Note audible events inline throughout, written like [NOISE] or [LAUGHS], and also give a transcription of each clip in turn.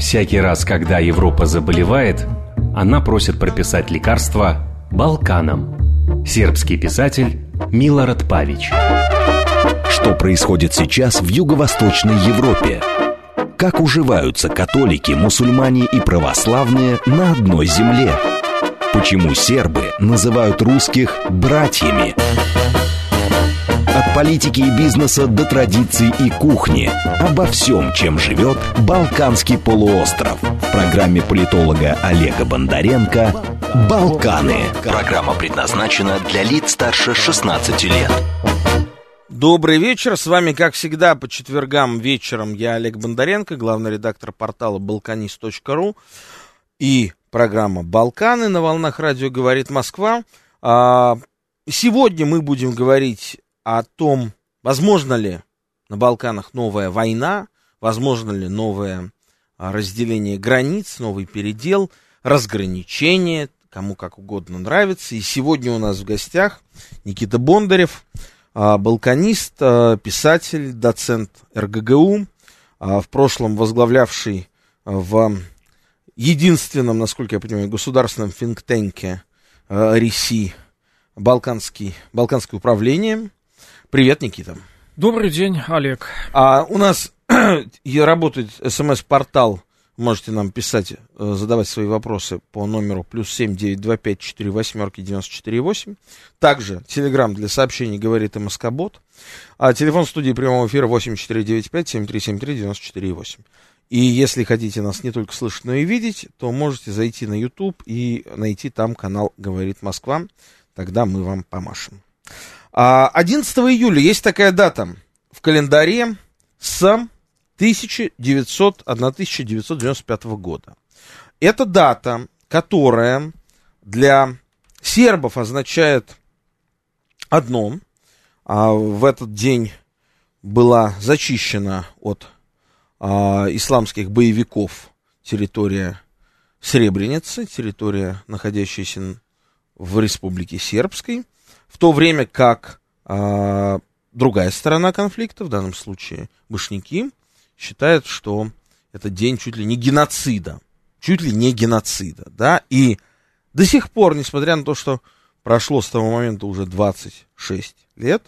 Всякий раз, когда Европа заболевает, она просит прописать лекарства Балканам. Сербский писатель Милорад Павич. Что происходит сейчас в Юго-Восточной Европе? Как уживаются католики, мусульмане и православные на одной земле? Почему сербы называют русских братьями? Политики и бизнеса до традиций и кухни. Обо всем, чем живет Балканский полуостров. В программе политолога Олега Бондаренко «Балканы». Программа предназначена для лиц старше 16 лет. Добрый вечер. С вами, как всегда, по четвергам вечером я Олег Бондаренко, главный редактор портала balkanist.ru и программа «Балканы» на волнах радио «Говорит Москва». А, сегодня мы будем говорить о том, возможно ли на Балканах новая война, возможно ли новое а, разделение границ, новый передел, разграничение, кому как угодно нравится. И сегодня у нас в гостях Никита Бондарев, а, балканист, а, писатель, доцент РГГУ, в прошлом возглавлявший в единственном, насколько я понимаю, государственном финктенке РИСИ Балканский, Балканское управление. Привет, Никита. Добрый день, Олег. А у нас [CLEARS THROAT] работает смс-портал. Можете нам писать, э, задавать свои вопросы по номеру плюс семь девять два пять четыре восьмерки девяносто четыре восемь. Также телеграмм для сообщений говорит МСК-бот. А телефон студии прямого эфира восемь четыре девять пять семь три семь три девяносто четыре восемь. И если хотите нас не только слышать, но и видеть, то можете зайти на YouTube и найти там канал «Говорит Москва». Тогда мы вам помашем. 11 а, июля есть такая дата в календаре с 1900, 1995 года. Это дата, которая для сербов означает одно. А в этот день была зачищена от а, исламских боевиков территория Сребреницы, территория, находящаяся в Республике Сербской в то время как а, другая сторона конфликта, в данном случае башняки, считает, что это день чуть ли не геноцида, чуть ли не геноцида, да, и до сих пор, несмотря на то, что прошло с того момента уже 26 лет,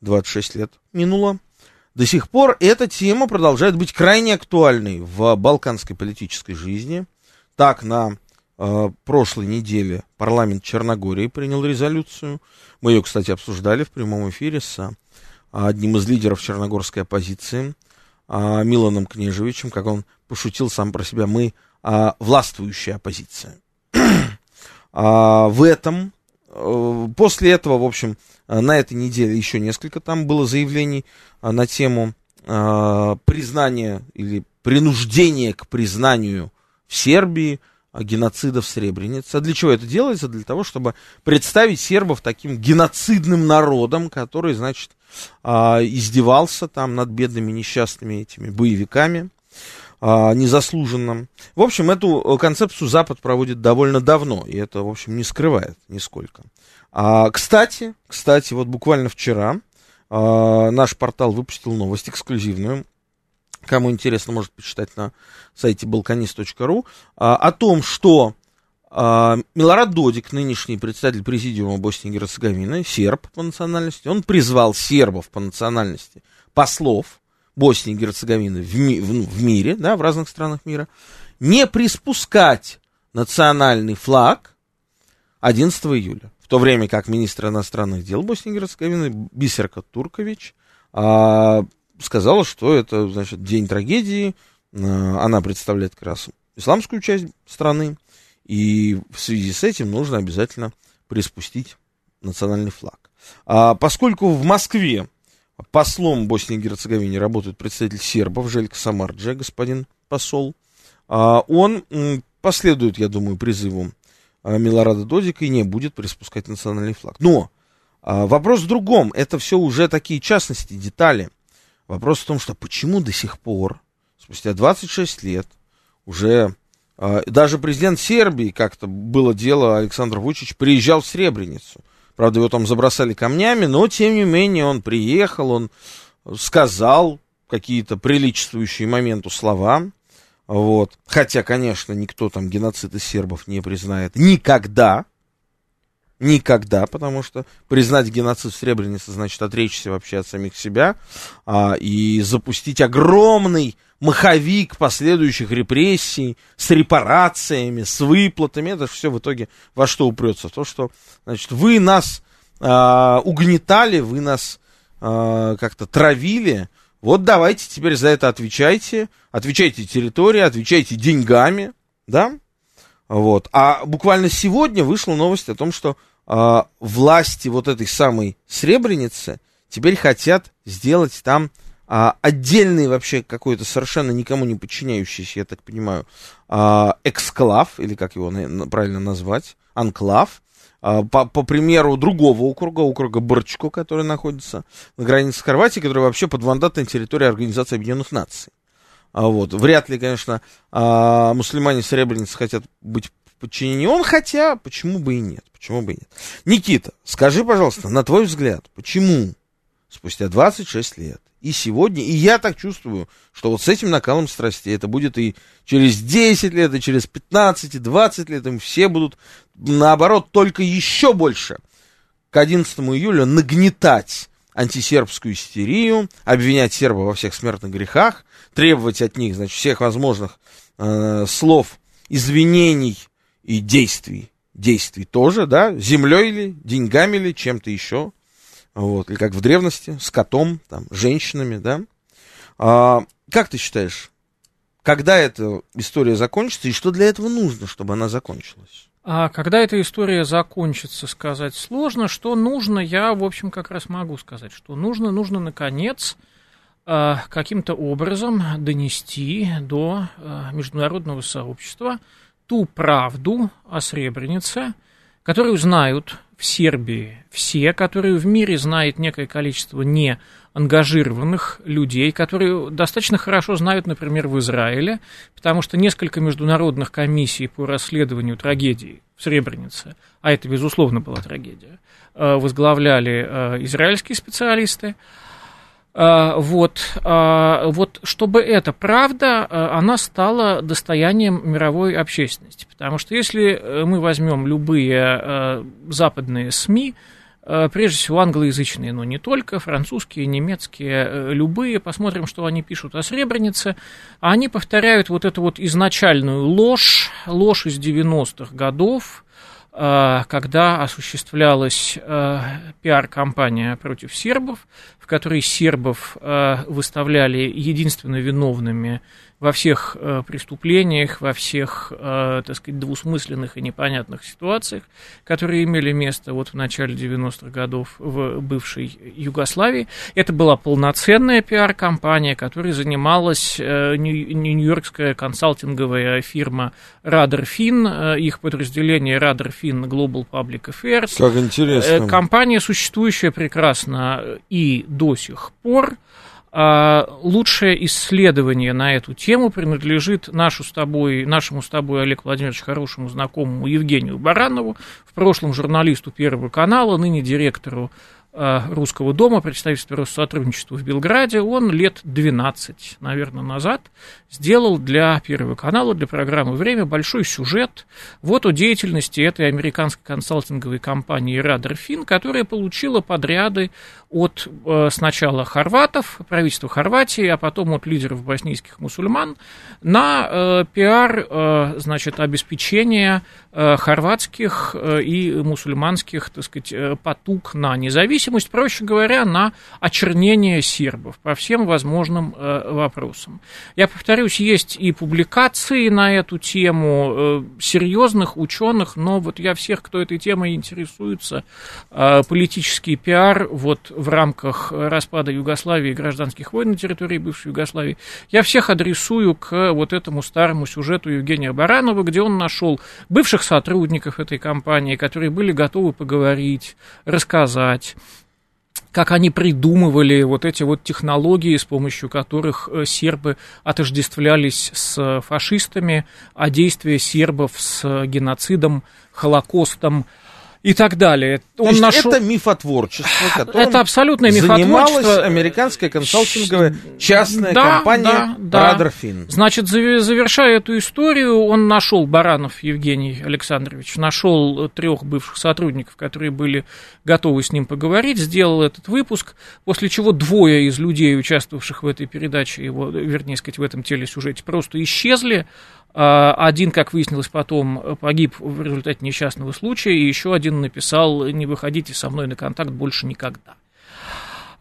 26 лет минуло, до сих пор эта тема продолжает быть крайне актуальной в балканской политической жизни. Так, на э, прошлой неделе парламент Черногории принял резолюцию, мы ее, кстати, обсуждали в прямом эфире с а, одним из лидеров черногорской оппозиции, а, Миланом Кнежевичем, как он пошутил сам про себя, мы а, властвующая оппозиция. [CLEARS THROAT] В этом, э, после этого, в общем, на этой неделе еще несколько там было заявлений на тему признания или принуждения к признанию в Сербии геноцида в Сребренице. А для чего это делается? Для того, чтобы представить сербов таким геноцидным народом, который, значит, а, издевался там над бедными несчастными этими боевиками а, незаслуженно. В общем, эту концепцию Запад проводит довольно давно, и это, в общем, не скрывает нисколько. А, кстати, кстати, вот буквально вчера а, наш портал выпустил новость эксклюзивную, кому интересно, может почитать на сайте balkanist.ru, а, о том, что а, Милорад Додик, нынешний председатель президиума Боснии и Герцеговины, серб по национальности, он призвал сербов по национальности, послов Боснии и Герцеговины в, ми, в, в мире, да, в разных странах мира, не приспускать национальный флаг 11 июля. В то время как министр иностранных дел Боснии и Герцеговины Бисерка Туркович а, сказала, что это, значит, день трагедии, э, она представляет как раз исламскую часть страны, и в связи с этим нужно обязательно приспустить национальный флаг. А поскольку в Москве послом Боснии и Герцеговине работает представитель сербов Желька Самардже, господин посол, а он последует, я думаю, призыву а, Милорада Додика и не будет приспускать национальный флаг. Но а, вопрос в другом. Это все уже такие частности, детали. Вопрос в том, что почему до сих пор, спустя 26 лет, уже э, даже президент Сербии, как-то было дело, Александр Вучич, приезжал в Сребреницу. Правда, его там забросали камнями, но, тем не менее, он приехал, он сказал какие-то приличествующие моменту слова. Вот. Хотя, конечно, никто там геноцид из сербов не признает никогда. Никогда, потому что признать геноцид в Сребренице значит отречься вообще от самих себя а, и запустить огромный маховик последующих репрессий с репарациями, с выплатами. Это все в итоге во что упрется? То, что значит, вы нас а, угнетали, вы нас а, как-то травили. Вот давайте теперь за это отвечайте. Отвечайте территорией, отвечайте деньгами, да? Вот. А буквально сегодня вышла новость о том, что э, власти вот этой самой Сребреницы теперь хотят сделать там э, отдельный вообще какой-то совершенно никому не подчиняющийся, я так понимаю, э, эксклав, или как его правильно назвать, анклав, по, по примеру другого округа, округа Борчко, который находится на границе с Хорватией, который вообще под мандатной территорией Организации Объединенных Наций. Вот. Вряд ли, конечно, мусульмане Сребреницы хотят быть подчинении он, хотя почему бы и нет, почему бы и нет. Никита, скажи, пожалуйста, на твой взгляд, почему спустя 26 лет и сегодня, и я так чувствую, что вот с этим накалом страстей это будет и через 10 лет, и через 15, и 20 лет, им все будут, наоборот, только еще больше к 11 июля нагнетать антисербскую истерию, обвинять сербов во всех смертных грехах, требовать от них, значит, всех возможных э, слов извинений и действий. Действий тоже, да, землей ли, деньгами ли, чем-то еще. Вот, или как в древности, с котом, там, женщинами, да. А, как ты считаешь, когда эта история закончится и что для этого нужно, чтобы она закончилась? А когда эта история закончится, сказать сложно. Что нужно, я, в общем, как раз могу сказать, что нужно, нужно, наконец, а, каким-то образом донести до а, международного сообщества ту правду о Сребренице, которую знают в Сербии все, которые в мире знает некое количество не ангажированных людей, которые достаточно хорошо знают, например, в Израиле, потому что несколько международных комиссий по расследованию трагедии в Сребренице, а это, безусловно, была трагедия, э, возглавляли э, израильские специалисты, вот, а, вот, чтобы эта правда, а, она стала достоянием мировой общественности. Потому что если э, мы возьмем любые западные СМИ, прежде всего англоязычные, но не только, французские, немецкие, э, любые, посмотрим, что они пишут о Сребренице, они повторяют вот эту вот изначальную ложь, ложь из 90-х годов, когда осуществлялась пиар-компания против сербов, в которой сербов э, выставляли единственно виновными во всех э, преступлениях, во всех, э, так сказать, двусмысленных и непонятных ситуациях, которые имели место вот в начале 90-х годов в бывшей Югославии. Это была полноценная пиар-компания, которой занималась э, нью-йоркская консалтинговая фирма Radarfin, э, их подразделение Radarfin Global Public Affairs. Как интересно. Э, компания, существующая прекрасно и до сих пор, лучшее исследование на эту тему принадлежит нашу с тобой, нашему с тобой, Олег Владимирович, хорошему знакомому Евгению Баранову, в прошлом журналисту Первого канала, ныне директору русского дома, представительства Россотрудничества в Белграде, он лет 12, наверное, назад сделал для Первого канала, для программы «Время» большой сюжет вот о деятельности этой американской консалтинговой компании Radarfin, которая получила подряды от э, сначала хорватов, правительства Хорватии, а потом от лидеров боснийских мусульман на э, пиар, значит, обеспечение хорватских и мусульманских, так сказать, потуг на независимость, зависимость, проще говоря, на очернение сербов по всем возможным э, вопросам. Я повторюсь, есть и публикации на эту тему э, серьезных ученых, но вот я всех, кто этой темой интересуется, э, политический пиар вот в рамках распада Югославии и гражданских войн на территории бывшей Югославии, я всех адресую к вот этому старому сюжету Евгения Баранова, где он нашел бывших сотрудников этой компании, которые были готовы поговорить, рассказать, как они придумывали вот эти вот технологии, с помощью которых э, сербы отождествлялись с фашистами, а действия сербов с геноцидом, Холокостом и так далее. То есть нашел... это мифотворчество, которым это абсолютное мифотворчество. занималась американская консалтинговая частная да, компания да, да. Значит, завершая эту историю, он нашел Баранов Евгений Александрович, нашел трех бывших сотрудников, которые были готовы с ним поговорить, сделал этот выпуск, после чего двое из людей, участвовавших в этой передаче, его, вернее сказать, в этом телесюжете, просто исчезли. А, один, как выяснилось потом, погиб в результате несчастного случая, и еще один написал «Не выходите со мной на контакт больше никогда».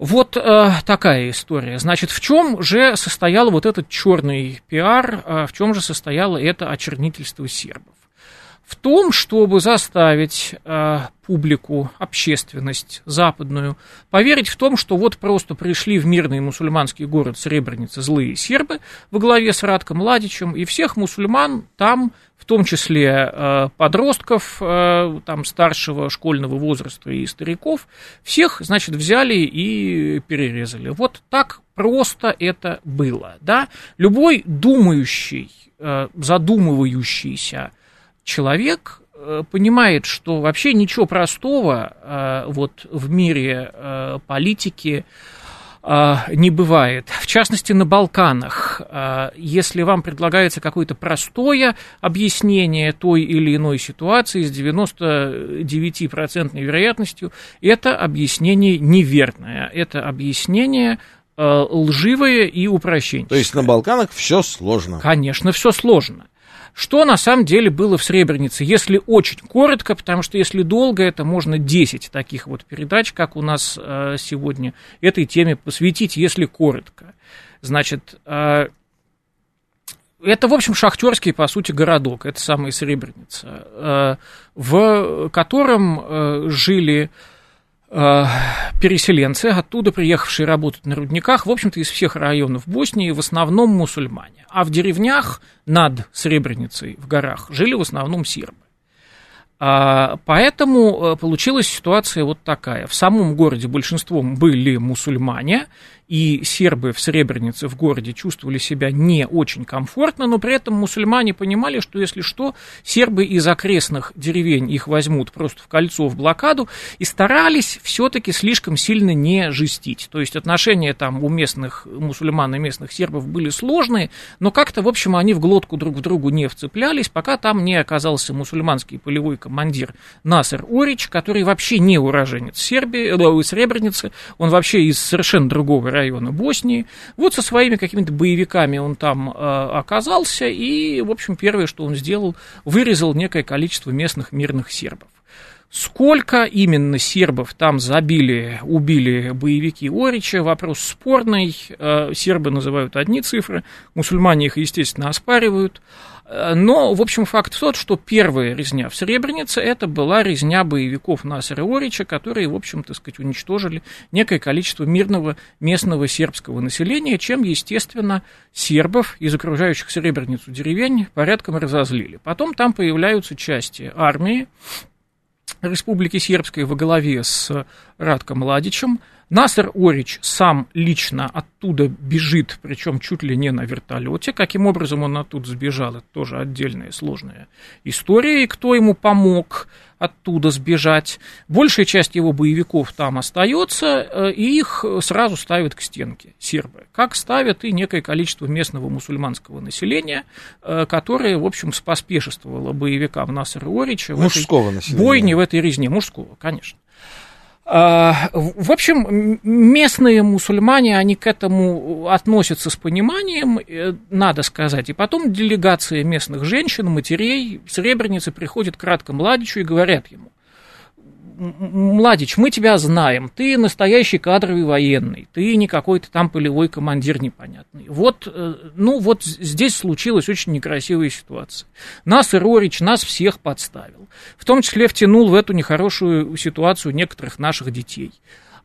Вот э, такая история. Значит, в чем же состоял вот этот черный пиар, э, в чем же состояло это очернительство сербов? В том, чтобы заставить э, публику, общественность западную поверить в том, что вот просто пришли в мирный мусульманский город Сребреница злые сербы во главе с Радком Младичем, и всех мусульман там, в том числе э, подростков э, там, старшего школьного возраста и стариков, всех, значит, взяли и перерезали. Вот так просто это было. Да? Любой думающий, э, задумывающийся, человек э, понимает, что вообще ничего простого э, вот в мире э, политики не бывает. В частности, на Балканах. Если вам предлагается какое-то простое объяснение той или иной ситуации с 99% вероятностью, это объяснение неверное. Это объяснение лживое и упрощенческое. То есть на Балканах все сложно. Конечно, все сложно. Что на самом деле было в Сребренице, если очень коротко, потому что если долго, это можно 10 таких вот передач, как у нас э, сегодня, этой теме посвятить, если коротко. Значит, э, это, в общем, шахтерский, по сути, городок, это самая Сребреница, э, в котором жили переселенцы, оттуда приехавшие работать на рудниках, в общем-то, из всех районов Боснии, в основном мусульмане. А в деревнях над Сребреницей в горах жили в основном сербы. А, поэтому э, получилась ситуация вот такая. В самом городе большинством были мусульмане, и сербы в Сребренице в городе чувствовали себя не очень комфортно, но при этом мусульмане понимали, что если что, сербы из окрестных деревень их возьмут просто в кольцо, в блокаду, и старались все-таки слишком сильно не жестить. То есть отношения там у местных мусульман и местных сербов были сложные, но как-то, в общем, они в глотку друг в другу не вцеплялись, пока там не оказался мусульманский полевой командир Насер Орич, который вообще не уроженец Сербии, э, Сребреницы, он вообще из совершенно другого района района Боснии. Вот со своими какими-то боевиками он там э, оказался, и, в общем, первое, что он сделал, вырезал некое количество местных мирных сербов. Сколько именно сербов там забили, убили боевики Орича, вопрос спорный. Э, сербы называют одни цифры, мусульмане их, естественно, оспаривают. Э, но, в общем, факт тот, что первая резня в Сребренице это была резня боевиков Насара Орича, которые, в общем, так сказать, уничтожили некое количество мирного местного сербского населения, чем, естественно, сербов из окружающих Сребреницу деревень порядком разозлили. Потом там появляются части армии, Республики Сербской во главе с Радко Младичем. Насер Орич сам лично оттуда бежит, причем чуть ли не на вертолете. Каким образом он оттуда сбежал, это тоже отдельная сложная история. И кто ему помог оттуда сбежать. Большая часть его боевиков там остается, э, и их сразу ставят к стенке сербы. Как ставят и некое количество местного мусульманского населения, э, которое, в общем, споспешествовало боевикам Насара Орича. Мужского в этой населения. Бойне в этой резне. Мужского, конечно. А, в общем, местные мусульмане, они к этому относятся с пониманием, э, надо сказать. И потом делегация местных женщин, матерей, Сребреницы приходит к Младичу и говорят ему, Младич, мы тебя знаем, ты настоящий кадровый военный, ты не какой-то там полевой командир непонятный. Вот, э, ну вот здесь случилась очень некрасивая ситуация. Нас и Рорич, нас всех подставил. В том числе втянул в эту нехорошую ситуацию некоторых наших детей.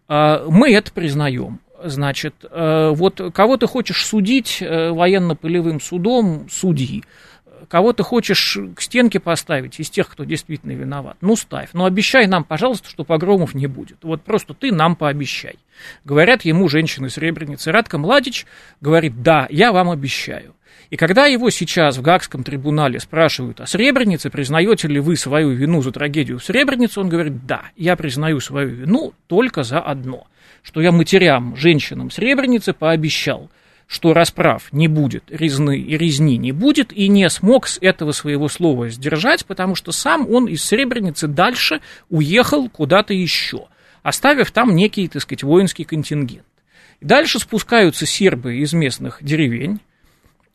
А, мы это признаем. Значит, э, вот кого ты хочешь судить э, военно-полевым судом, судьи кого ты хочешь к стенке поставить из тех, кто действительно виноват, ну ставь. Но обещай нам, пожалуйста, что погромов не будет. Вот просто ты нам пообещай. Говорят ему женщины Сребреницы. Радко Младич говорит, да, я вам обещаю. И когда его сейчас в Гагском трибунале спрашивают о Сребренице, признаете ли вы свою вину за трагедию в Сребренице, он говорит, да, я признаю свою вину только за одно, что я матерям, женщинам Сребреницы пообещал, что расправ не будет, резны и резни не будет, и не смог с этого своего слова сдержать, потому что сам он из Сребреницы дальше уехал куда-то еще, оставив там некий, так сказать, воинский контингент. Дальше спускаются сербы из местных деревень,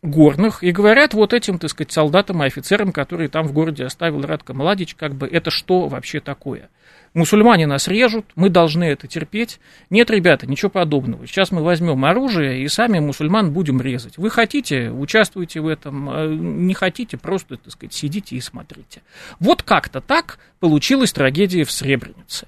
горных и говорят вот этим, так сказать, солдатам и офицерам, которые там в городе оставил Радко Младич, как бы это что вообще такое? Мусульмане нас режут, мы должны это терпеть. Нет, ребята, ничего подобного. Сейчас мы возьмем оружие и сами мусульман будем резать. Вы хотите, участвуйте в этом, а не хотите, просто, так сказать, сидите и смотрите. Вот как-то так получилась трагедия в Сребренице.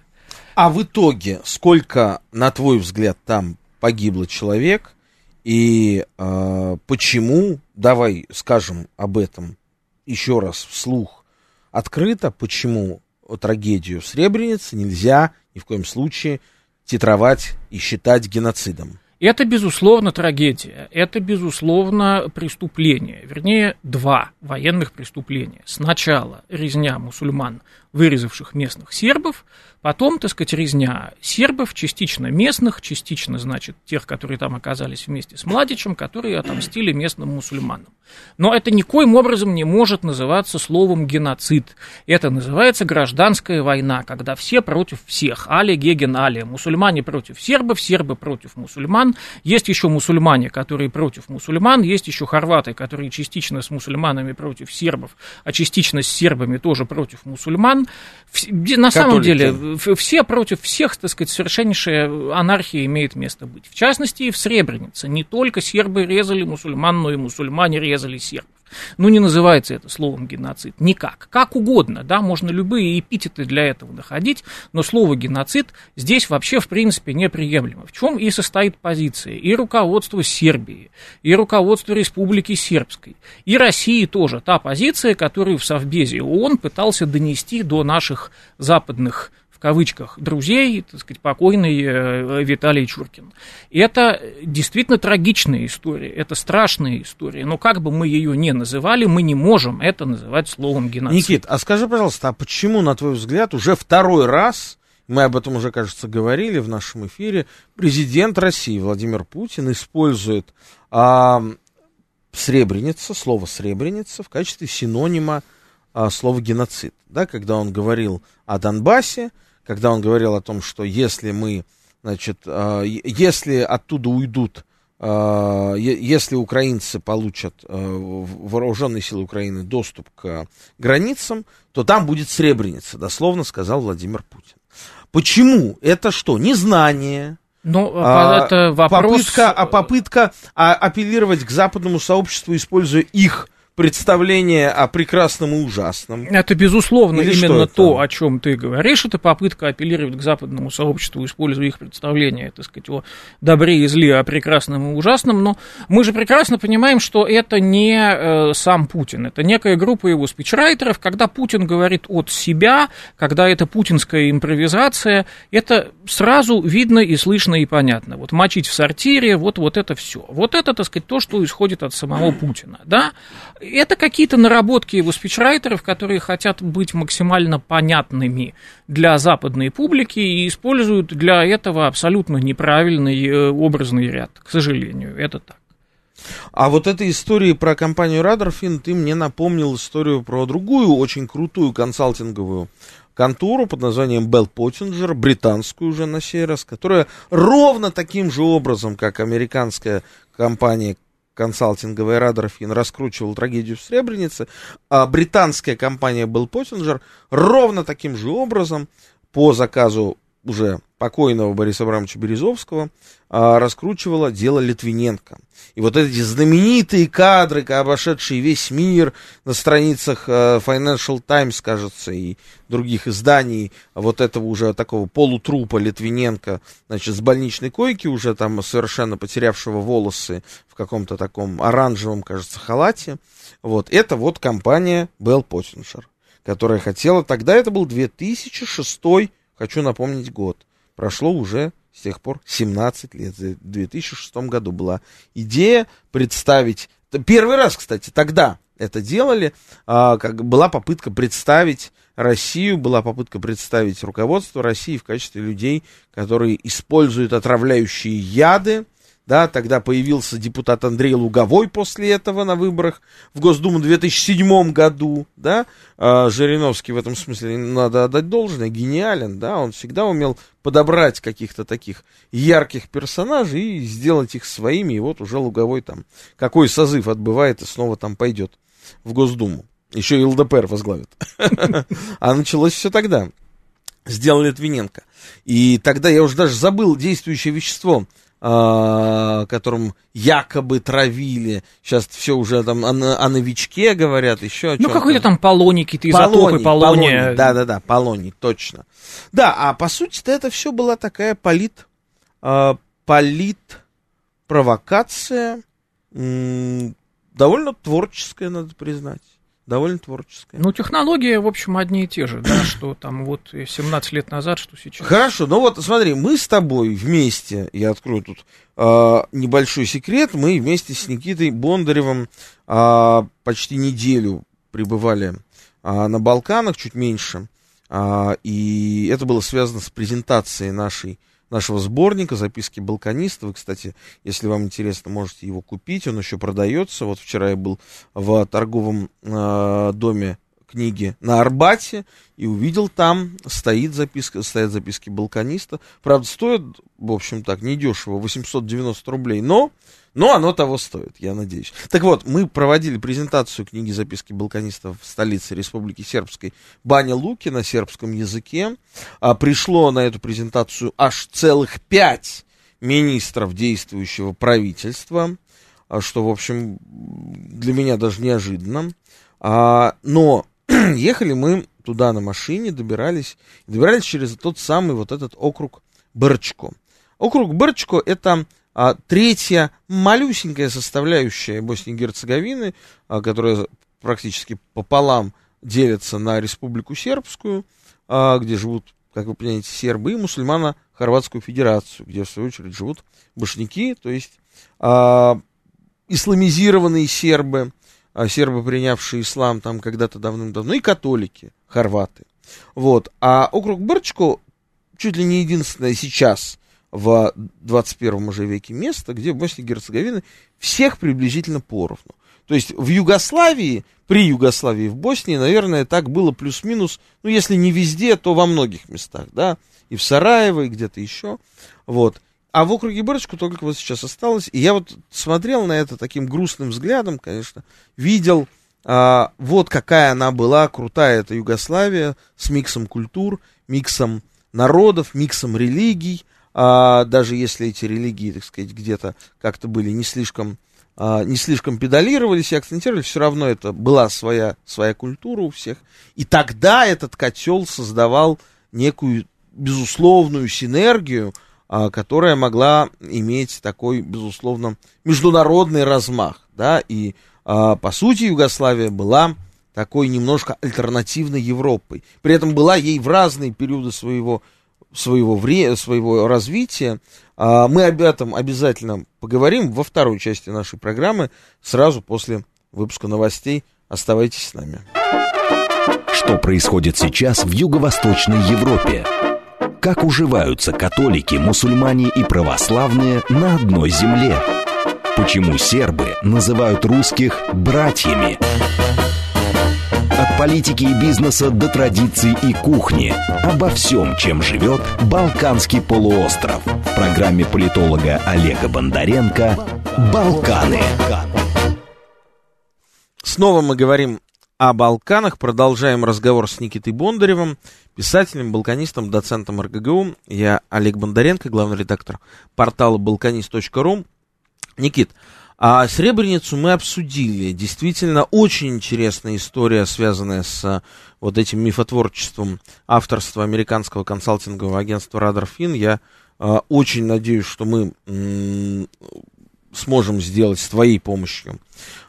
А в итоге, сколько, на твой взгляд, там погибло человек – и э, почему, давай скажем об этом еще раз вслух открыто, почему трагедию в Сребренице нельзя ни в коем случае титровать и считать геноцидом. Это, безусловно, трагедия, это, безусловно, преступление, вернее, два военных преступления. Сначала резня мусульман, вырезавших местных сербов, Потом, так сказать, резня сербов, частично местных, частично, значит, тех, которые там оказались вместе с Младичем, которые отомстили местным мусульманам. Но это никоим образом не может называться словом геноцид. Это называется гражданская война, когда все против всех. Али, Геген, Али. Мусульмане против сербов, сербы против мусульман. Есть еще мусульмане, которые против мусульман. Есть еще хорваты, которые частично с мусульманами против сербов, а частично с сербами тоже против мусульман. На Католики. самом деле все против всех, так сказать, совершеннейшая анархия имеет место быть. В частности, и в Сребренице. Не только сербы резали мусульман, но и мусульмане резали сербов. Ну, не называется это словом геноцид. Никак. Как угодно, да, можно любые эпитеты для этого находить, но слово геноцид здесь вообще, в принципе, неприемлемо. В чем и состоит позиция и руководства Сербии, и руководства Республики Сербской, и России тоже. Та позиция, которую в Совбезе ООН пытался донести до наших западных кавычках, друзей, так сказать, покойный э, Виталий Чуркин. Это действительно трагичная история, это страшная история, но как бы мы ее не называли, мы не можем это называть словом геноцид. Никит, а скажи, пожалуйста, а почему, на твой взгляд, уже второй раз, мы об этом уже, кажется, говорили в нашем эфире, президент России Владимир Путин использует а, Сребреница, слово Сребреница в качестве синонима а, слова геноцид. Да, когда он говорил о Донбассе, когда он говорил о том, что если мы, значит, э, если оттуда уйдут, э, если украинцы получат, э, вооруженные силы Украины, доступ к границам, то там будет Сребреница, дословно сказал Владимир Путин. Почему? Это что? Незнание, ну, а, это вопрос... Попытка, а попытка а, апеллировать к западному сообществу, используя их представление о прекрасном и ужасном. Это, безусловно, Или именно то, о чем ты говоришь. Это попытка апеллировать к западному сообществу, используя их представление, так сказать, о добре и зле, о прекрасном и ужасном. Но мы же прекрасно понимаем, что это не э, сам Путин. Это некая группа его спичрайтеров. Когда Путин говорит от себя, когда это путинская импровизация, это сразу видно и слышно и понятно. Вот мочить в сортире, вот, вот это все. Вот это, так сказать, то, что исходит от самого Путина. Да? Это какие-то наработки его спичрайтеров, которые хотят быть максимально понятными для западной публики и используют для этого абсолютно неправильный э, образный ряд. К сожалению, это так. А вот этой истории про компанию Radarfin ты мне напомнил историю про другую очень крутую консалтинговую контору под названием Bell Pottinger, британскую уже на сей раз, которая ровно таким же образом, как американская компания консалтинговый Радарфин раскручивал трагедию в Сребренице, а британская компания Белл Поттинджер ровно таким же образом по заказу уже покойного Бориса Абрамовича Березовского а, раскручивала дело Литвиненко. И вот эти знаменитые кадры, обошедшие весь мир на страницах а, Financial Times, кажется, и других изданий, вот этого уже такого полутрупа Литвиненко, значит, с больничной койки, уже там совершенно потерявшего волосы в каком-то таком оранжевом, кажется, халате. Вот, это вот компания Bell Pottinger, которая хотела, тогда это был 2006 хочу напомнить год. Прошло уже с тех пор 17 лет. В 2006 году была идея представить... Первый раз, кстати, тогда это делали, а, как была попытка представить Россию, была попытка представить руководство России в качестве людей, которые используют отравляющие яды, да, тогда появился депутат Андрей Луговой после этого на выборах в Госдуму в 2007 году, да, а, Жириновский в этом смысле, надо отдать должное, гениален, да, он всегда умел подобрать каких-то таких ярких персонажей и сделать их своими, и вот уже Луговой там, какой созыв отбывает и снова там пойдет в Госдуму. Еще и ЛДПР возглавит. [LAUGHS] А началось все тогда. Сделал Литвиненко. И тогда я уже даже забыл действующее вещество которым якобы травили. Сейчас все уже там о, о новичке говорят, еще о Ну, какой-то там полоний, какие-то изотопы полония. Да-да-да, полоний, точно. Да, а по сути-то это все была такая полит, э, полит провокация, довольно творческая, надо признать довольно творческая. Ну, технологии, в общем, одни и те же, да, [CLEARS THROAT] что там вот 17 лет назад, что сейчас. Хорошо, ну вот смотри, мы с тобой вместе, я открою тут э, небольшой секрет, мы вместе с Никитой Бондаревым э, почти неделю пребывали э, на Балканах, чуть меньше, э, и это было связано с презентацией нашей нашего сборника «Записки балканиста». Вы, кстати, если вам интересно, можете его купить. Он еще продается. Вот вчера я был в торговом э, доме книги на Арбате и увидел там, стоит записка, стоят записки балканиста. Правда, стоит, в общем так, недешево, 890 рублей, но но оно того стоит, я надеюсь. Так вот, мы проводили презентацию книги «Записки балканистов» в столице Республики Сербской Баня Луки на сербском языке. А, пришло на эту презентацию аж целых пять министров действующего правительства, а, что, в общем, для меня даже неожиданно. А, но [CLEARS THROAT] ехали мы туда на машине, добирались, добирались через тот самый вот этот округ Берчко. Округ Берчко это а, третья малюсенькая составляющая Боснии и Герцеговины, а, которая практически пополам делится на Республику Сербскую, а, где живут, как вы понимаете, сербы, и мусульмано-хорватскую федерацию, где, в свою очередь, живут башняки, то есть а, исламизированные сербы, сербы, принявшие ислам там когда-то давным-давно, и католики, хорваты. Вот. А округ Берчко чуть ли не единственное сейчас в 21 уже веке место, где в Боснии и Герцеговине всех приблизительно поровну. То есть в Югославии, при Югославии в Боснии, наверное, так было плюс-минус, ну, если не везде, то во многих местах, да, и в Сараево, и где-то еще, вот. А в округе Бырочку только вот сейчас осталось, и я вот смотрел на это таким грустным взглядом, конечно, видел, а, вот какая она была, крутая эта Югославия, с миксом культур, миксом народов, миксом религий, а, даже если эти религии, так сказать, где-то как-то были не слишком, а, не слишком педалировались и акцентировались, все равно это была своя, своя культура у всех. И тогда этот котел создавал некую безусловную синергию, которая могла иметь такой, безусловно, международный размах, да, и а, по сути Югославия была такой немножко альтернативной Европой. При этом была ей в разные периоды своего своего, вре- своего развития. А, мы об этом обязательно поговорим во второй части нашей программы, сразу после выпуска новостей. Оставайтесь с нами. Что происходит сейчас в Юго-Восточной Европе? Как уживаются католики, мусульмане и православные на одной земле? Почему сербы называют русских братьями? От политики и бизнеса до традиций и кухни. Обо всем, чем живет Балканский полуостров. В программе политолога Олега Бондаренко «Балканы». Снова мы говорим о Балканах. Продолжаем разговор с Никитой Бондаревым, писателем, балканистом, доцентом РГГУ. Я Олег Бондаренко, главный редактор портала балканист.ру. Никит, а Сребреницу мы обсудили. Действительно, очень интересная история, связанная с вот этим мифотворчеством авторства американского консалтингового агентства Радар Фин. Я э, очень надеюсь, что мы м- сможем сделать с твоей помощью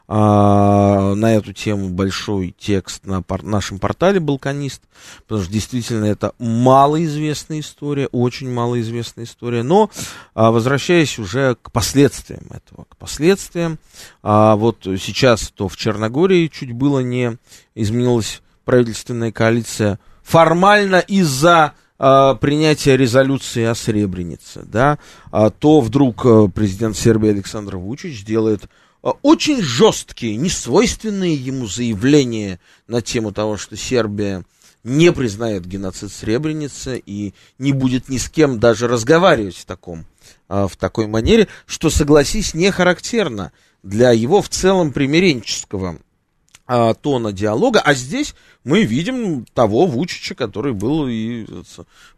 а, на эту тему большой текст на пор- нашем портале «Балканист», потому что действительно это малоизвестная история, очень малоизвестная история, но а, возвращаясь уже к последствиям этого, к последствиям, а, вот сейчас то в Черногории чуть было не изменилась правительственная коалиция формально из-за а, принятия резолюции о Сребренице, да, а, то вдруг а, президент Сербии Александр Вучич делает очень жесткие, несвойственные ему заявления на тему того, что Сербия не признает геноцид Сребреницы и не будет ни с кем даже разговаривать в, таком, а, в такой манере, что, согласись, не характерно для его в целом примиренческого а, тона диалога, а здесь мы видим того Вучича, который был и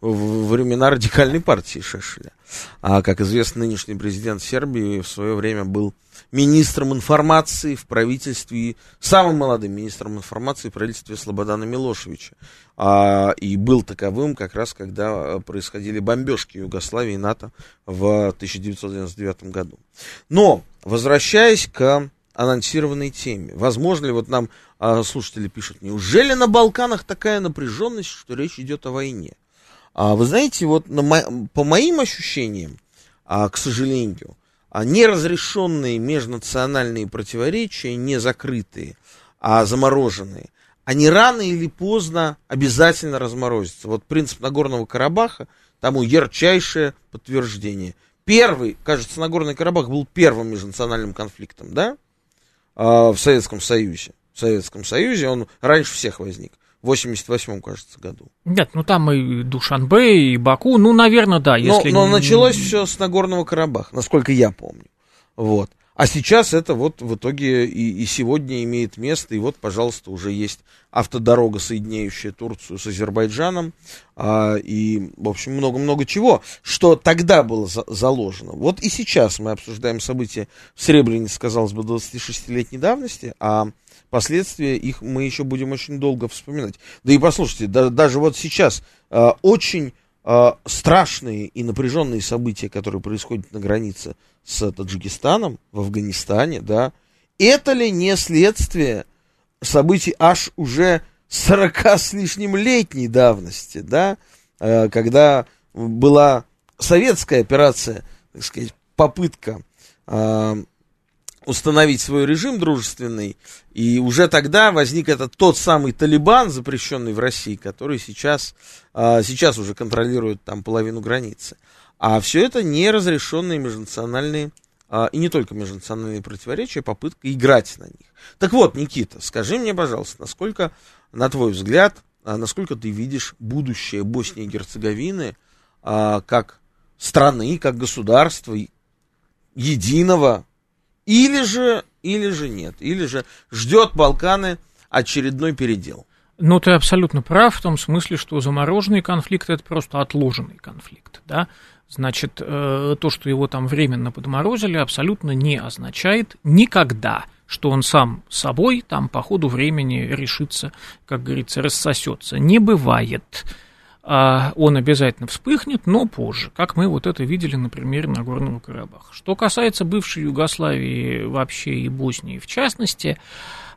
в времена радикальной партии Шешеля. А, как известно, нынешний президент Сербии в свое время был министром информации в правительстве, самым молодым министром информации в правительстве Слободана Милошевича. А, и был таковым как раз, когда происходили бомбежки Югославии и НАТО в 1999 году. Но, возвращаясь к анонсированной теме. Возможно ли, вот нам а, слушатели пишут, неужели на Балканах такая напряженность, что речь идет о войне? А, вы знаете, вот на мо- по моим ощущениям, а, к сожалению, а, неразрешенные межнациональные противоречия, не закрытые, а замороженные, они рано или поздно обязательно разморозятся. Вот принцип Нагорного Карабаха тому ярчайшее подтверждение. Первый, кажется, Нагорный Карабах был первым межнациональным конфликтом, да? а, в Советском Союзе. В Советском Союзе он раньше всех возник. В 88 кажется, году. Нет, ну там и Душанбе, и Баку, ну, наверное, да. Если... Но, но началось все с Нагорного Карабаха, насколько я помню. Вот. А сейчас это вот в итоге и, и сегодня имеет место, и вот, пожалуйста, уже есть автодорога, соединяющая Турцию с Азербайджаном, а, и, в общем, много-много чего, что тогда было за, заложено. Вот и сейчас мы обсуждаем события в Сребренице, казалось бы, 26-летней давности, а последствия их мы еще будем очень долго вспоминать. Да и послушайте, да, даже вот сейчас а, очень а, страшные и напряженные события, которые происходят на границе с Таджикистаном, в Афганистане, да, это ли не следствие событий аж уже 40 с лишним летней давности, да, э, когда была советская операция, так сказать, попытка э, установить свой режим дружественный, и уже тогда возник этот тот самый Талибан, запрещенный в России, который сейчас, э, сейчас уже контролирует там половину границы. А все это неразрешенные межнациональные а, и не только межнациональные противоречия, попытка играть на них. Так вот, Никита, скажи мне, пожалуйста, насколько, на твой взгляд, а, насколько ты видишь будущее Боснии и Герцеговины а, как страны, как государства единого, или же, или же нет, или же ждет Балканы очередной передел? Ну, ты абсолютно прав в том смысле, что замороженный конфликт это просто отложенный конфликт, да. Значит, э, то, что его там временно подморозили, абсолютно не означает никогда, что он сам собой там по ходу времени решится, как говорится, рассосется. Не бывает. А он обязательно вспыхнет, но позже, как мы вот это видели на примере Нагорного Карабаха. Что касается бывшей Югославии вообще и Боснии в частности,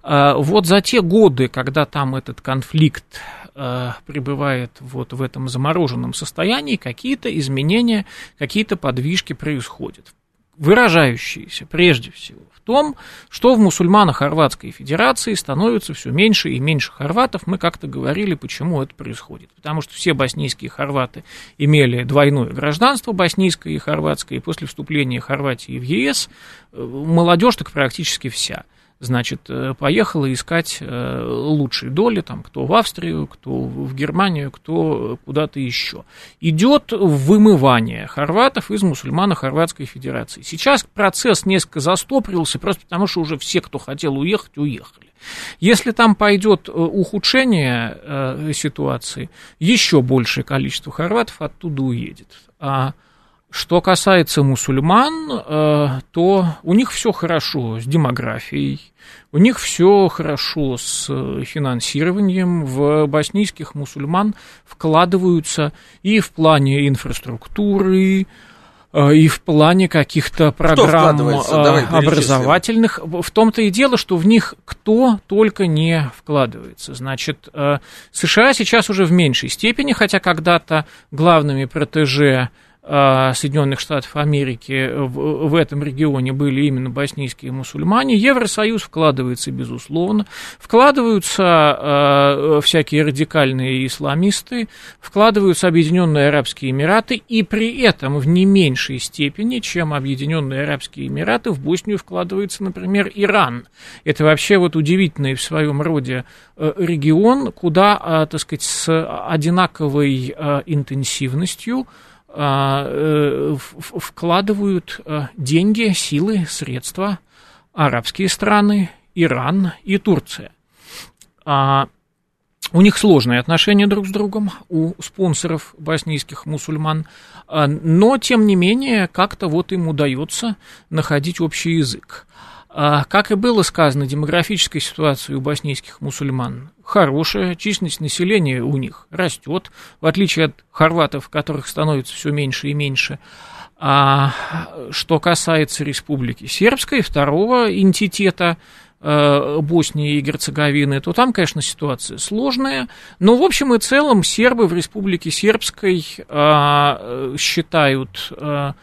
а, вот за те годы, когда там этот конфликт а, пребывает вот в этом замороженном состоянии, какие-то изменения, какие-то подвижки происходят, выражающиеся прежде всего том, что в мусульманах Хорватской Федерации становится все меньше и меньше хорватов. Мы как-то говорили, почему это происходит. Потому что все боснийские хорваты имели двойное гражданство, боснийское и хорватское, и после вступления Хорватии в ЕС э, молодежь так практически вся – значит, э, поехала искать э, лучшие доли, там, кто в Австрию, кто в Германию, кто куда-то еще. Идет вымывание хорватов из мусульмана Хорватской Федерации. Сейчас процесс несколько застопорился, просто потому что уже все, кто хотел уехать, уехали. Если там пойдет ухудшение ситуации, еще большее количество хорватов оттуда уедет. А что касается мусульман, э, то у них все хорошо с демографией, у них все хорошо с финансированием. В боснийских мусульман вкладываются и в плане инфраструктуры, э, и в плане каких-то программ э, Давай, образовательных. В том-то и дело, что в них кто только не вкладывается. Значит, США сейчас уже в меньшей степени, хотя когда-то главными протеже Соединенных Штатов Америки в, в этом регионе были именно боснийские мусульмане. Евросоюз вкладывается, безусловно. Вкладываются э, всякие радикальные исламисты, вкладываются Объединенные Арабские Эмираты, и при этом в не меньшей степени, чем Объединенные Арабские Эмираты, в Боснию вкладывается, например, Иран. Это вообще вот удивительный в своем роде э, регион, куда, э, так сказать, с одинаковой э, интенсивностью э, вкладывают э, деньги, силы, средства арабские страны, Иран и Турция. А, у них сложные отношения друг с другом, у спонсоров боснийских мусульман, а, но, тем не менее, как-то вот им удается находить общий язык. А, как и было сказано, демографическая ситуация у боснийских мусульман хорошая, численность населения у них растет, в отличие от хорватов, которых становится все меньше и меньше. А что касается Республики Сербской, второго энтитета э, Боснии и Герцеговины, то там, конечно, ситуация сложная. Но, в общем и целом, сербы в Республике Сербской а, считают Э,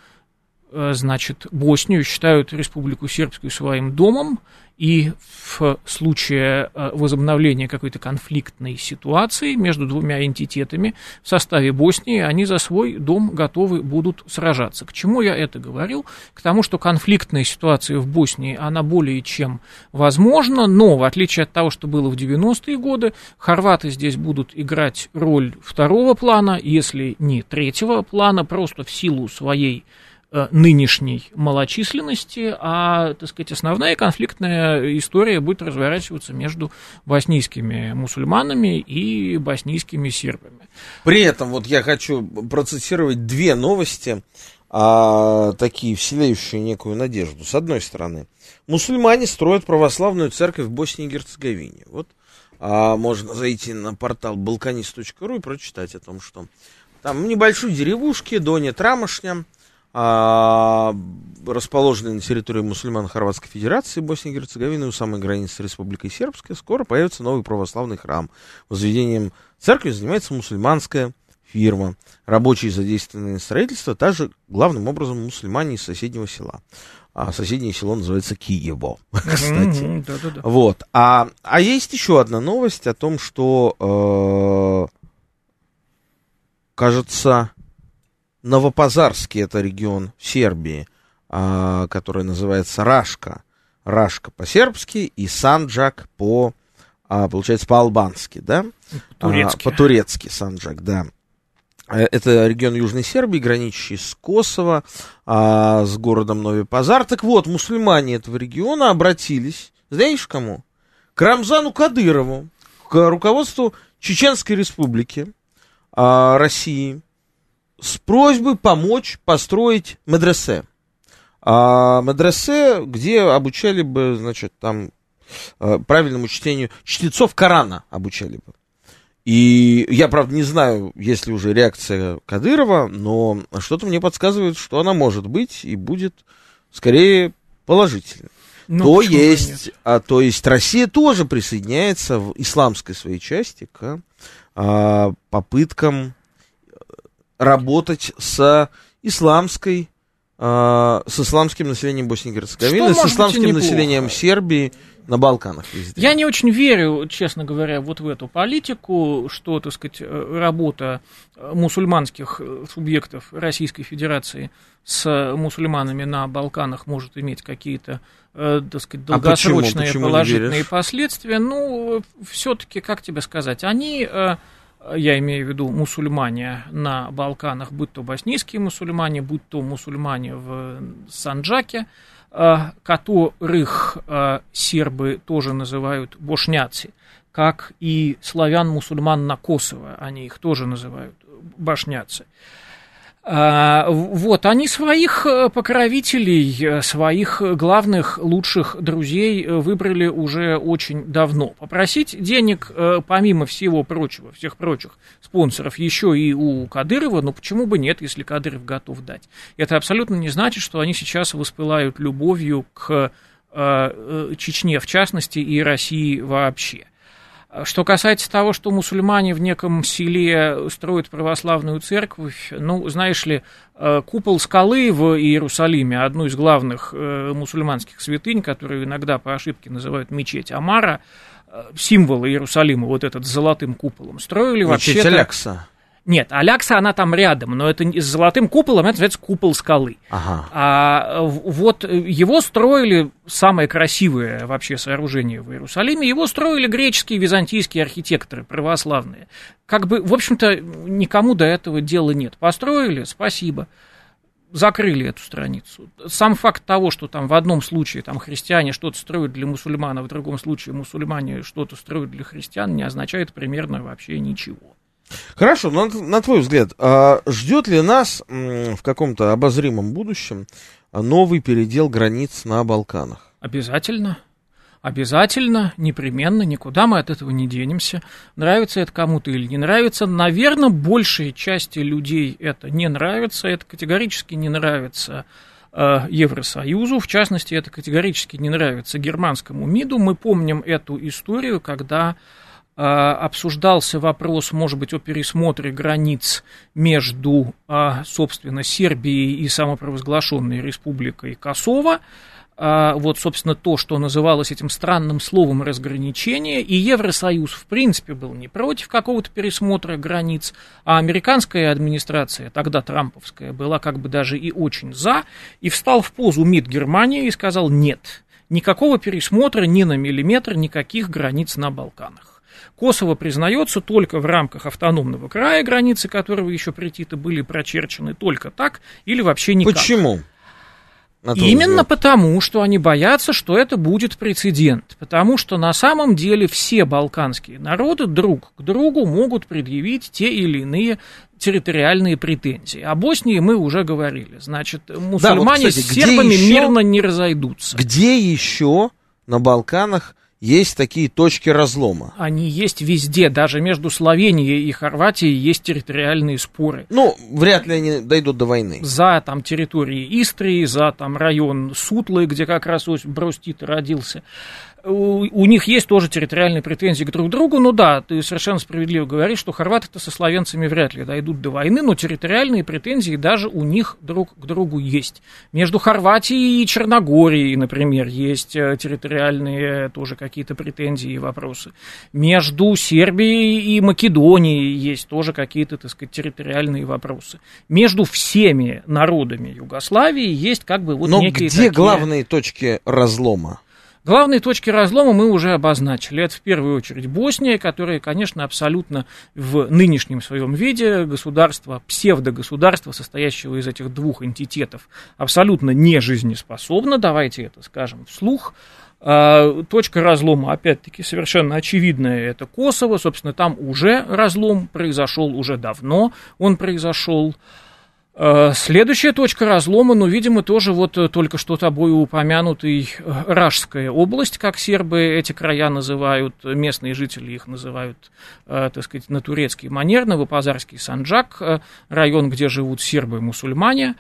значит, Боснию, считают Республику Сербскую своим домом, и в случае э, возобновления какой-то конфликтной ситуации между двумя энтитетами в составе Боснии они за свой дом готовы будут сражаться. К чему я это говорю? К тому, что конфликтная ситуация в Боснии, она более чем возможна, но в отличие от того, что было в 90-е годы, хорваты здесь будут играть роль второго плана, если не третьего плана, просто в силу своей Э, нынешней малочисленности, а, так сказать, основная конфликтная история будет разворачиваться между боснийскими мусульманами и боснийскими сербами. При этом вот я хочу процитировать две новости, а, такие вселяющие некую надежду. С одной стороны, мусульмане строят православную церковь в Боснии и Герцеговине. Вот а, можно зайти на портал balkanist.ru и прочитать о том, что там в небольшой деревушке, Доне Трамошня, расположенный на территории мусульман Хорватской Федерации Боснии и Герцеговины у самой границы с Республикой Сербской, скоро появится новый православный храм. Возведением церкви занимается мусульманская фирма. Рабочие задействованные на строительство также главным образом мусульмане из соседнего села. А соседнее село называется Киево, [LAUGHS] кстати. Вот. А, а есть еще одна новость о том, что, э, кажется, Новопазарский это регион Сербии, а, который называется Рашка. Рашка по-сербски и Санджак по, а, получается, по-албански, да? По-турецки. А, по-турецки Санджак, да. Э, это регион Южной Сербии, граничащий с Косово, а, с городом Новый Пазар. Так вот, мусульмане этого региона обратились, знаешь, кому? К Рамзану Кадырову, к руководству Чеченской Республики а, России, с просьбой помочь построить медресе. А медресе, где обучали бы, значит, там э, правильному чтению, чтецов Корана обучали бы. И я, правда, не знаю, есть ли уже реакция Кадырова, но что-то мне подсказывает, что она может быть и будет скорее положительной. Ну, то есть, а, то есть Россия тоже присоединяется в исламской своей части к а, попыткам работать с исламской, э, с исламским населением Боснии и Герцеговины, с исламским населением Сербии на Балканах везде. Я не очень верю, честно говоря, вот в эту политику, что, так сказать, э, работа э, мусульманских э, субъектов Российской Федерации с мусульманами на Балканах может иметь какие-то, так сказать, А долгосрочные почему? Почему не положительные последствия. Ну, все-таки, как тебе сказать, они я имею в виду мусульмане на Балканах, будь то боснийские мусульмане, будь то мусульмане в Санджаке, э, которых э, сербы тоже называют бошняци, как и славян-мусульман на Косово, они их тоже называют башняцы. А, Вот, они своих э, покровителей, э, своих главных, лучших друзей э, выбрали уже очень давно. Попросить денег, помимо всего прочего, всех прочих спонсоров, еще и у Кадырова, ну почему бы нет, если Кадыров готов дать. Это абсолютно не значит, что они сейчас воспылают любовью к Чечне в частности и России вообще. Что касается того, что мусульмане в неком селе строят православную церковь, ну, знаешь ли, э, купол скалы в Иерусалиме, одну из главных э, мусульманских святынь, которую иногда по ошибке называют мечеть Амара, э, символ Иерусалима, вот этот с золотым куполом, строили Мечеть вообще Алякса. Нет, Алякса, она там рядом, но это с золотым куполом, это называется купол скалы. Ага. А вот его строили, самое красивое вообще сооружение в Иерусалиме, его строили греческие, византийские архитекторы, православные. Как бы, в общем-то, никому до этого дела нет. Построили, спасибо. Закрыли эту страницу. Сам факт того, что там в одном случае там, христиане что-то строят для мусульман, а в другом случае мусульмане что-то строят для христиан, не означает примерно вообще ничего. Хорошо, но на, твой взгляд, а ждет ли нас в каком-то обозримом будущем новый передел границ на Балканах? Обязательно. Обязательно, непременно, никуда мы от этого не денемся. Нравится это кому-то или не нравится. Наверное, большей части людей это не нравится. Это категорически не нравится э, Евросоюзу. В частности, это категорически не нравится германскому МИДу. Мы помним эту историю, когда обсуждался вопрос, может быть, о пересмотре границ между, э, собственно, Сербией и самопровозглашенной республикой Косово. А, вот, собственно, то, что называлось этим странным словом разграничение, и Евросоюз, в принципе, был не против какого-то пересмотра границ, а американская администрация, тогда трамповская, была как бы даже и очень за, и встал в позу МИД Германии и сказал «нет, никакого пересмотра ни на миллиметр, никаких границ на Балканах». Косово признается только в рамках автономного края, границы которого еще при были прочерчены только так или вообще никак. Почему? Именно взгляд? потому, что они боятся, что это будет прецедент. Потому что на самом деле все балканские народы друг к другу могут предъявить те или иные территориальные претензии. О Боснии мы уже говорили. Значит, мусульмане кстати, с сербами еще- мирно не разойдутся. Где еще на Балканах есть такие точки разлома? Они есть везде, даже между Словенией и Хорватией есть территориальные споры. Ну, вряд ли они дойдут до войны. за там территории Истрии, за там район Сутлы, где как раз Осип Брос Тита родился. У, у них есть тоже территориальные претензии к друг другу. Ну да, ты совершенно справедливо говоришь, что хорваты-то со славянцами вряд ли дойдут до войны, но территориальные претензии даже у них друг к другу есть. Между Хорватией и Черногорией, например, есть э, территориальные тоже какие-то претензии и вопросы. Между Сербией и Македонией есть тоже какие-то, так сказать, территориальные вопросы. Между всеми народами Югославии есть как бы вот Но некие где такие- главные точки разлома? Главные точки разлома мы уже обозначили. Это в первую очередь Босния, которая, конечно, абсолютно в нынешнем своем виде государство, псевдогосударство, состоящего из этих двух энтитетов, абсолютно не жизнеспособно, давайте это скажем вслух. А, Точка разлома, опять-таки, совершенно очевидная, это Косово. Собственно, там уже разлом произошел уже давно, он произошел. Э, Следующая точка разлома, ну, видимо, тоже вот э, только что тобой упомянутый э, Ражская область, как сербы эти края называют, местные жители их называют, так сказать, на турецкий манер, Новопазарский Санджак, район, где живут сербы-мусульмане.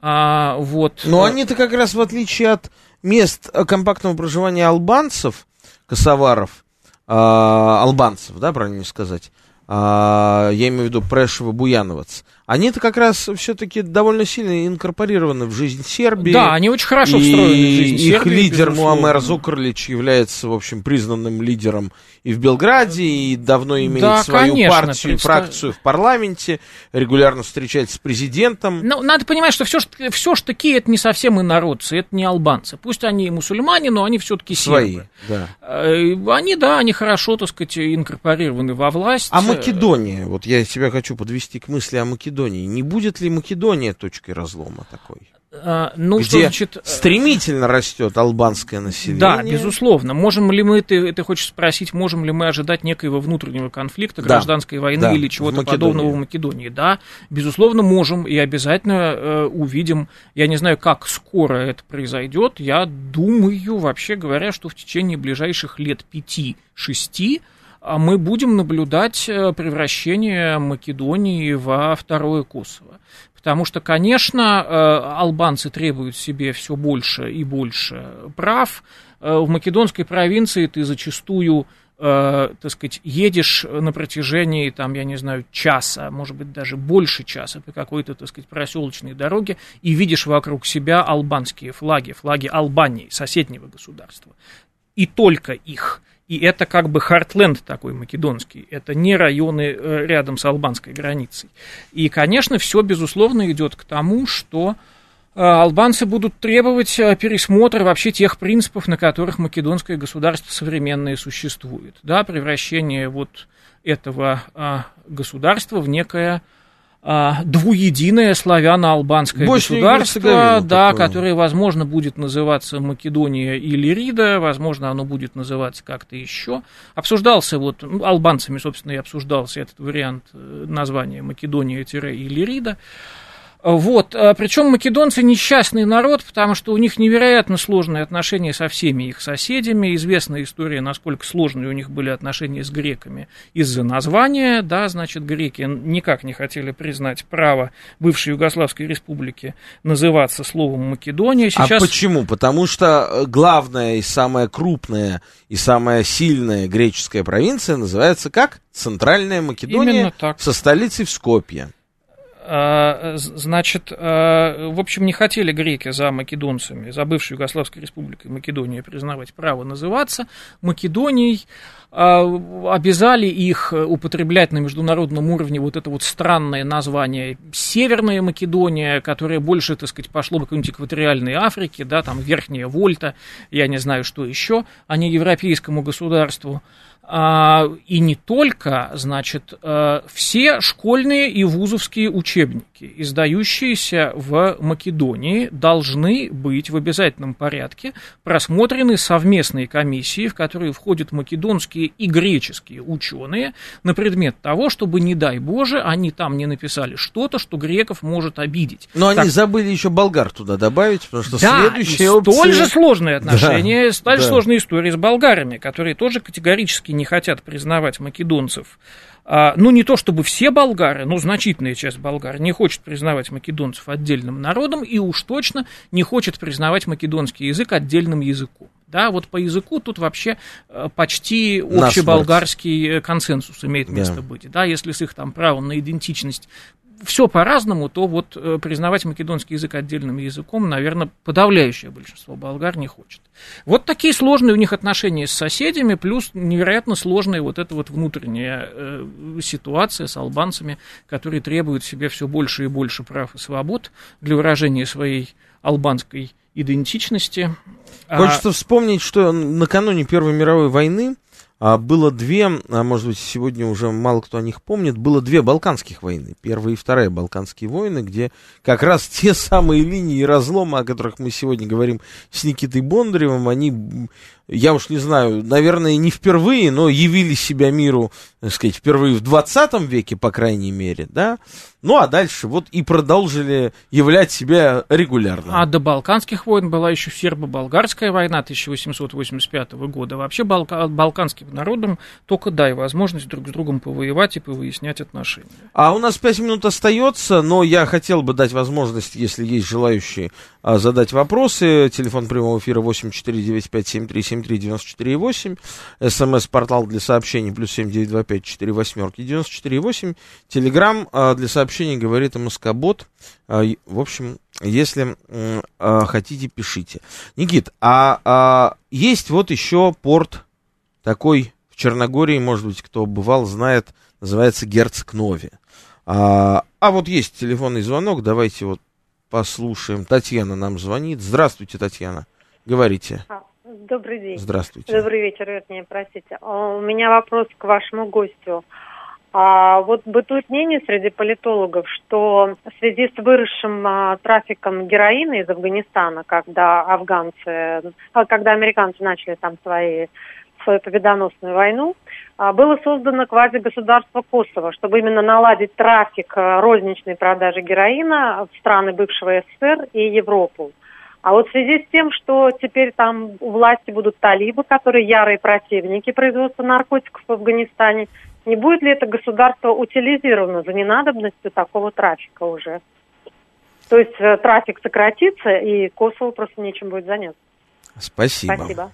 А, вот. Но э, они-то как раз в отличие от мест компактного проживания албанцев, косоваров, а, албанцев, да, правильно сказать, а, я имею в виду Прешева, Буяновец, они-то как раз все-таки довольно сильно инкорпорированы в жизнь Сербии. Да, они очень хорошо встроены в жизнь Сербии. их лидер безусловно. Муамер Зукрлич является, в общем, признанным лидером и в Белграде, и давно имеет Да, свою конечно, партию и представ- фракцию в парламенте, регулярно встречается с президентом. Ну, надо понимать, что все, все ж таки это не совсем инородцы, это не албанцы. Пусть они и мусульмане, но они все-таки Свои, сербы. да. Э, Они, да, они хорошо, так сказать, инкорпорированы во власть. А Македония, вот я тебя хочу подвести к мысли о Македонии. Не будет ли Македония точкой разлома такой? Э, Ну, что где значит... э, стремительно растет албанское население. Да, безусловно. Можем ли мы, ты, ты хочешь спросить, можем ли мы ожидать некоего внутреннего конфликта, Да, гражданской войны да, или чего-то Македонии. подобного в Македонии? Да, безусловно, можем и обязательно э, увидим. Я не знаю, как скоро это произойдет. Я думаю, вообще говоря, что в течение ближайших лет пяти-шести а мы будем наблюдать э, превращение Македонии во второе Косово. Потому что, конечно, э, албанцы требуют себе все больше и больше прав. Э, В македонской провинции ты зачастую так сказать, едешь на протяжении, там, я не знаю, часа, может быть, даже больше часа по какой-то, так сказать, проселочной дороге и видишь вокруг себя албанские флаги, флаги Албании, соседнего государства. И только их. И это как бы хартленд такой македонский. Это не районы э, рядом с албанской границей. И, конечно, все, безусловно, идет к тому, что э, албанцы будут требовать э, пересмотра вообще тех принципов, на которых македонское государство современное существует. Да, превращение вот этого государства в некое двуединое славяно-албанское Боснию и государство, да, такое. которое, возможно, будет называться Македония или Рида, возможно, оно будет называться как-то еще. Обсуждался вот, ну, албанцами, собственно, и обсуждался этот вариант э, названия Македония-или Рида. Вот, причем македонцы несчастный народ, потому что у них невероятно сложные отношения со всеми их соседями. Известная история, насколько сложные у них были отношения с греками из-за названия. Да, значит, греки никак не хотели признать право бывшей Югославской республики называться словом Македония. А Сейчас... почему? Потому что э, главная и самая крупная и самая сильная греческая провинция называется как? Центральная Македония со столицей в Скопье. А, Значит, а, в общем, не хотели греки за македонцами, за бывшей Югославской республикой Македония признавать право называться Македонией, а, обязали их употреблять на международном уровне вот это вот странное название Северная Македония, которое больше, так сказать, пошло бы к какой-нибудь экваториальной Африке, да, там Верхняя Вольта, я не знаю, что еще, а не европейскому государству. А, и не только, значит, э, все школьные и вузовские учебники, издающиеся в Македонии, должны быть в обязательном порядке просмотрены совместной комиссией, в которую входят македонские и греческие ученые, на предмет того, чтобы, не дай Боже, они там не написали что-то, что греков может обидеть. Но они Так забыли еще болгар туда добавить, потому что да, следующая опция... столь же сложные отношения, Да, столь же да. сложная история с болгарами, которые тоже категорически не хотят признавать македонцев. А, ну, не то чтобы все болгары, но значительная часть болгар не хочет признавать македонцев отдельным народом и уж точно не хочет признавать македонский язык отдельным языком. Да, вот по языку тут вообще э, почти общеболгарский э, консенсус имеет Да. место быть. Да, если с их там правом на идентичность все по-разному, то вот э, признавать македонский язык отдельным языком, наверное, подавляющее большинство болгар не хочет. Вот такие сложные у них отношения с соседями, плюс невероятно сложная вот эта вот внутренняя э, ситуация с албанцами, которые требуют себе все больше и больше прав и свобод для выражения своей албанской идентичности. А, Хочется вспомнить, что накануне Первой мировой войны а, было две, а может быть, сегодня уже мало кто о них помнит, было две Балканских войны. Первая и вторая Балканские войны, где как раз [LAUGHS] те самые линии разлома, о которых мы сегодня говорим с Никитой Бондаревым, они, я уж не знаю, наверное, не впервые, но явили себя миру, так сказать, впервые в 20 веке, по крайней мере, да. Ну, а дальше вот и продолжили являть себя регулярно. А до Балканских войн была еще сербо-болгарская война 1885 года. Вообще балка- балканским народам только дай возможность друг с другом повоевать и повыяснять отношения. А у нас пять минут остается, но я хотел бы дать возможность, если есть желающие, а, задать вопросы. Телефон прямого эфира 8495-7373 7373948, смс-портал для сообщений плюс 7925 4 восьмерки 94,8, телеграмм а, для сообщений говорит МСК-бот. А, в общем, если а, хотите, пишите. Никит, а, а есть вот еще порт такой в Черногории, может быть, кто бывал, знает, называется Герцог Нови. А, а вот есть телефонный звонок, давайте вот послушаем. Татьяна нам звонит. Здравствуйте, Татьяна. Говорите. Добрый день. Здравствуйте. Добрый вечер, вернее, простите. А, у меня вопрос к вашему гостю. А вот бытует мнение среди политологов, что в связи с выросшим а, трафиком героина из Афганистана, когда афганцы, а, когда американцы начали там свои свою победоносную войну, а, было создано квазигосударство Косово, чтобы именно наладить трафик а, розничной продажи героина в страны бывшего СССР и Европу. А вот в связи с тем, что теперь там у власти будут талибы, которые ярые противники производства наркотиков в Афганистане, не будет ли это государство утилизировано за ненадобностью такого трафика уже? То есть э, трафик сократится, и Косово просто нечем будет заняться. Спасибо. Спасибо.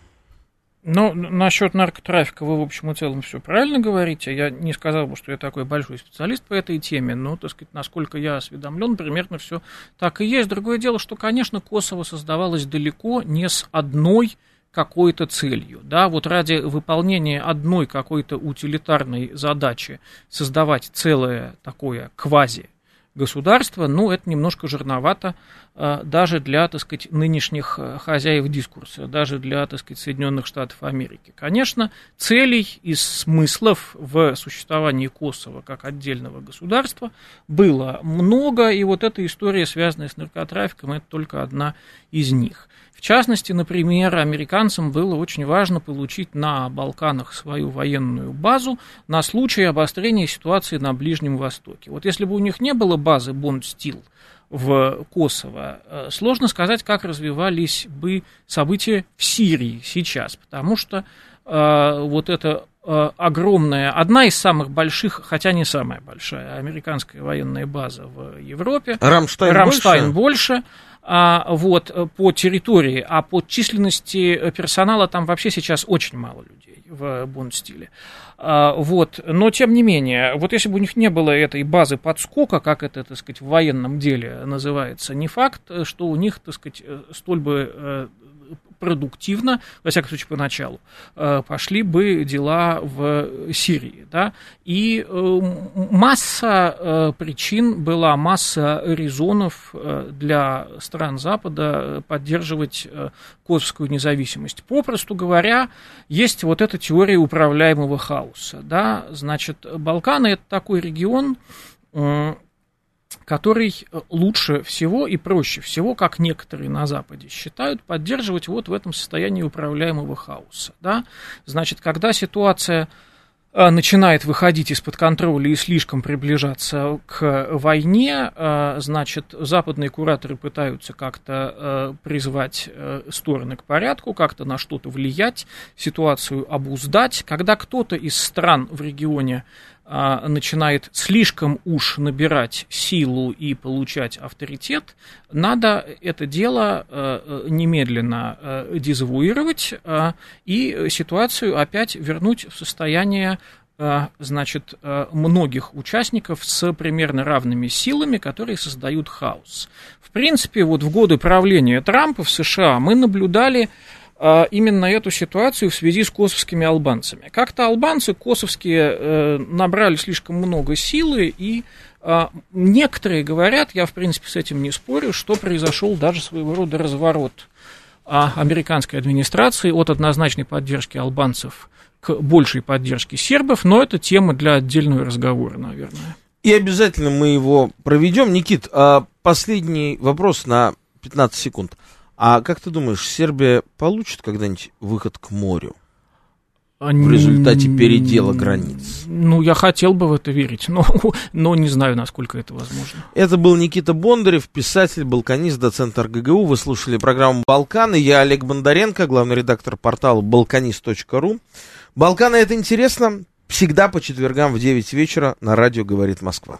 Ну, насчет наркотрафика вы, в общем и целом, все правильно говорите. Я не сказал бы, что я такой большой специалист по этой теме, но, так сказать, насколько я осведомлен, примерно все так и есть. Другое дело, что, конечно, Косово создавалось далеко не с одной какой-то целью. Да, вот ради выполнения одной какой-то утилитарной задачи создавать целое такое квази государства, ну, это немножко жирновато даже для, так сказать, нынешних э, хозяев дискурса, даже для, так сказать, Соединенных Штатов Америки. Конечно, целей и смыслов в существовании Косово как отдельного государства было много, и вот эта история, связанная с наркотрафиком, это только одна из них. В частности, например, американцам было очень важно получить на Балканах свою военную базу на случай обострения ситуации на Ближнем Востоке. Вот если бы у них не было базы Бонд-Стил в Косово, э, сложно сказать, как развивались бы события в Сирии сейчас, потому что э, вот это э, огромная, одна из самых больших, хотя не самая большая, американская военная база в Европе. Рамштайн, Рамштайн больше. больше вот, э, по территории, а по численности э, персонала там вообще сейчас очень мало людей в Бондстиле. А, вот, но тем не менее, вот если бы у них не было этой базы подскока, как это, так сказать, в военном деле называется, не факт, что у них, так сказать, столь бы продуктивно, во всяком случае поначалу, э, пошли бы дела в Сирии. Да? И э, масса э, причин была, масса резонов для стран Запада поддерживать косовскую независимость. Попросту говоря, есть вот эта теория управляемого хаоса. Да? Значит, Балканы – это такой регион, который э, лучше всего и проще всего, как некоторые на Западе считают, поддерживать вот в этом состоянии управляемого хаоса. Да? Значит, когда ситуация э, начинает выходить из-под контроля и слишком приближаться к войне, э, значит, западные кураторы пытаются как-то призвать стороны к порядку, как-то на что-то влиять, ситуацию обуздать. Когда кто-то из стран в регионе начинает слишком уж набирать силу и получать авторитет, надо это дело э, э, немедленно э, дезавуировать и ситуацию опять вернуть в состояние значит, многих участников с примерно равными силами, которые создают хаос. В принципе, вот в годы правления Трампа в США мы наблюдали а, именно эту ситуацию в связи с косовскими албанцами. Как-то албанцы косовские э, набрали слишком много силы, и а, некоторые говорят, я в принципе с этим не спорю, что произошел даже своего рода разворот а, американской администрации от однозначной поддержки албанцев к большей поддержке сербов, но это тема для отдельного разговора, наверное. И обязательно мы его проведем. Никит, последний вопрос на 15 секунд. А как ты думаешь, Сербия получит когда-нибудь выход к морю? В результате передела границ. Ну, я хотел бы в это верить, но, [LAUGHS] но не знаю, насколько это возможно. Это был Никита Бондарев, писатель, балканист, доцент РГГУ. Вы слушали программу «Балканы». Я Олег Бондаренко, главный редактор портала балканист.ру. «Балканы» — это интересно. Всегда по четвергам в 9 вечера на радио «Говорит Москва».